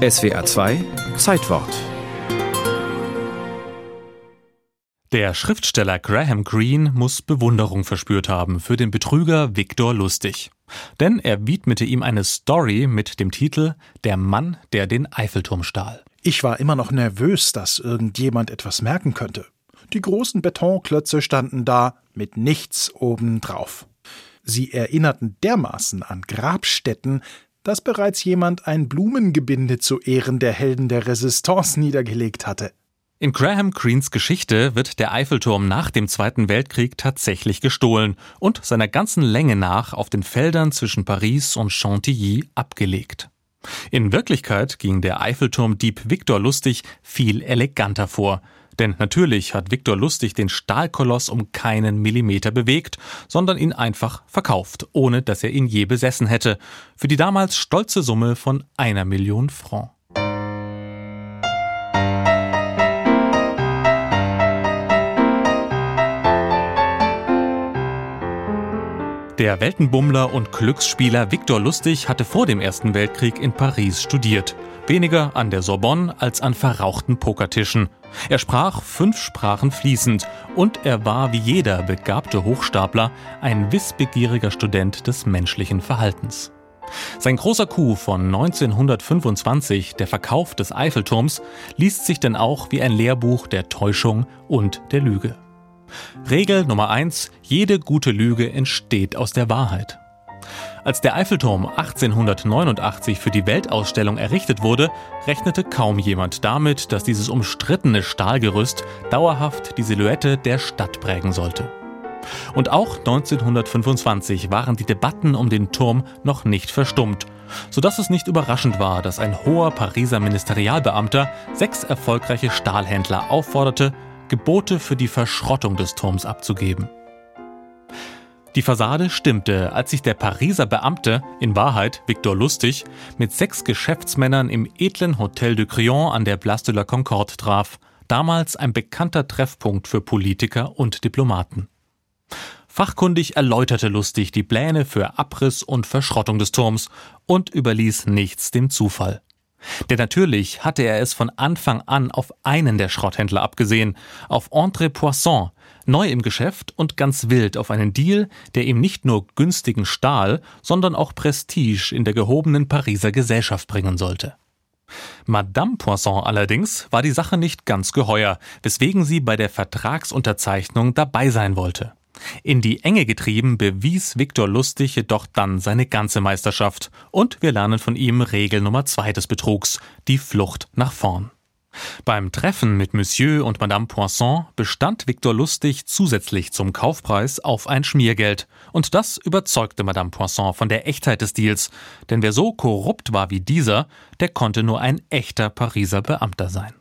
SWA 2 Zeitwort Der Schriftsteller Graham Greene muss Bewunderung verspürt haben für den Betrüger Viktor Lustig. Denn er widmete ihm eine Story mit dem Titel Der Mann, der den Eiffelturm stahl. Ich war immer noch nervös, dass irgendjemand etwas merken könnte. Die großen Betonklötze standen da mit nichts obendrauf. Sie erinnerten dermaßen an Grabstätten, dass bereits jemand ein Blumengebinde zu Ehren der Helden der Resistance niedergelegt hatte. In Graham Greenes Geschichte wird der Eiffelturm nach dem Zweiten Weltkrieg tatsächlich gestohlen und seiner ganzen Länge nach auf den Feldern zwischen Paris und Chantilly abgelegt. In Wirklichkeit ging der Eiffelturmdieb Viktor Lustig viel eleganter vor. Denn natürlich hat Viktor Lustig den Stahlkoloss um keinen Millimeter bewegt, sondern ihn einfach verkauft, ohne dass er ihn je besessen hätte, für die damals stolze Summe von einer Million Franc. Der Weltenbummler und Glücksspieler Viktor Lustig hatte vor dem Ersten Weltkrieg in Paris studiert. Weniger an der Sorbonne als an verrauchten Pokertischen. Er sprach fünf Sprachen fließend und er war wie jeder begabte Hochstapler ein wissbegieriger Student des menschlichen Verhaltens. Sein großer Coup von 1925, der Verkauf des Eiffelturms, liest sich denn auch wie ein Lehrbuch der Täuschung und der Lüge. Regel Nummer eins: Jede gute Lüge entsteht aus der Wahrheit. Als der Eiffelturm 1889 für die Weltausstellung errichtet wurde, rechnete kaum jemand damit, dass dieses umstrittene Stahlgerüst dauerhaft die Silhouette der Stadt prägen sollte. Und auch 1925 waren die Debatten um den Turm noch nicht verstummt, sodass es nicht überraschend war, dass ein hoher Pariser Ministerialbeamter sechs erfolgreiche Stahlhändler aufforderte, Gebote für die Verschrottung des Turms abzugeben. Die Fassade stimmte, als sich der Pariser Beamte, in Wahrheit Victor Lustig, mit sechs Geschäftsmännern im edlen Hotel de Crillon an der Place de la Concorde traf, damals ein bekannter Treffpunkt für Politiker und Diplomaten. Fachkundig erläuterte Lustig die Pläne für Abriss und Verschrottung des Turms und überließ nichts dem Zufall. Denn natürlich hatte er es von Anfang an auf einen der Schrotthändler abgesehen, auf André Poisson, neu im Geschäft und ganz wild auf einen Deal, der ihm nicht nur günstigen Stahl, sondern auch Prestige in der gehobenen Pariser Gesellschaft bringen sollte. Madame Poisson allerdings war die Sache nicht ganz geheuer, weswegen sie bei der Vertragsunterzeichnung dabei sein wollte. In die Enge getrieben bewies Viktor Lustig jedoch dann seine ganze Meisterschaft und wir lernen von ihm Regel Nummer zwei des Betrugs, die Flucht nach vorn. Beim Treffen mit Monsieur und Madame Poisson bestand Viktor Lustig zusätzlich zum Kaufpreis auf ein Schmiergeld. Und das überzeugte Madame Poisson von der Echtheit des Deals. Denn wer so korrupt war wie dieser, der konnte nur ein echter Pariser Beamter sein.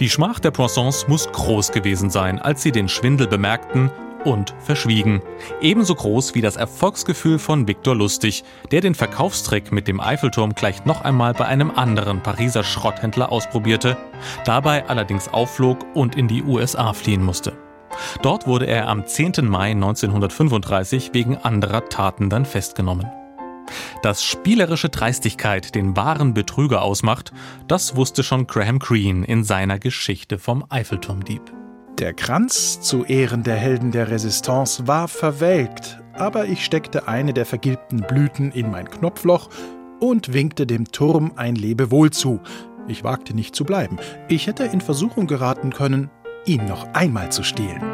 Die Schmach der Poissons muss groß gewesen sein, als sie den Schwindel bemerkten und verschwiegen. Ebenso groß wie das Erfolgsgefühl von Viktor Lustig, der den Verkaufstrick mit dem Eiffelturm gleich noch einmal bei einem anderen Pariser Schrotthändler ausprobierte, dabei allerdings aufflog und in die USA fliehen musste. Dort wurde er am 10. Mai 1935 wegen anderer Taten dann festgenommen. Dass spielerische Dreistigkeit den wahren Betrüger ausmacht, das wusste schon Graham Greene in seiner Geschichte vom Eiffelturmdieb. Der Kranz zu Ehren der Helden der Resistance war verwelkt, aber ich steckte eine der vergilbten Blüten in mein Knopfloch und winkte dem Turm ein Lebewohl zu. Ich wagte nicht zu bleiben. Ich hätte in Versuchung geraten können, ihn noch einmal zu stehlen.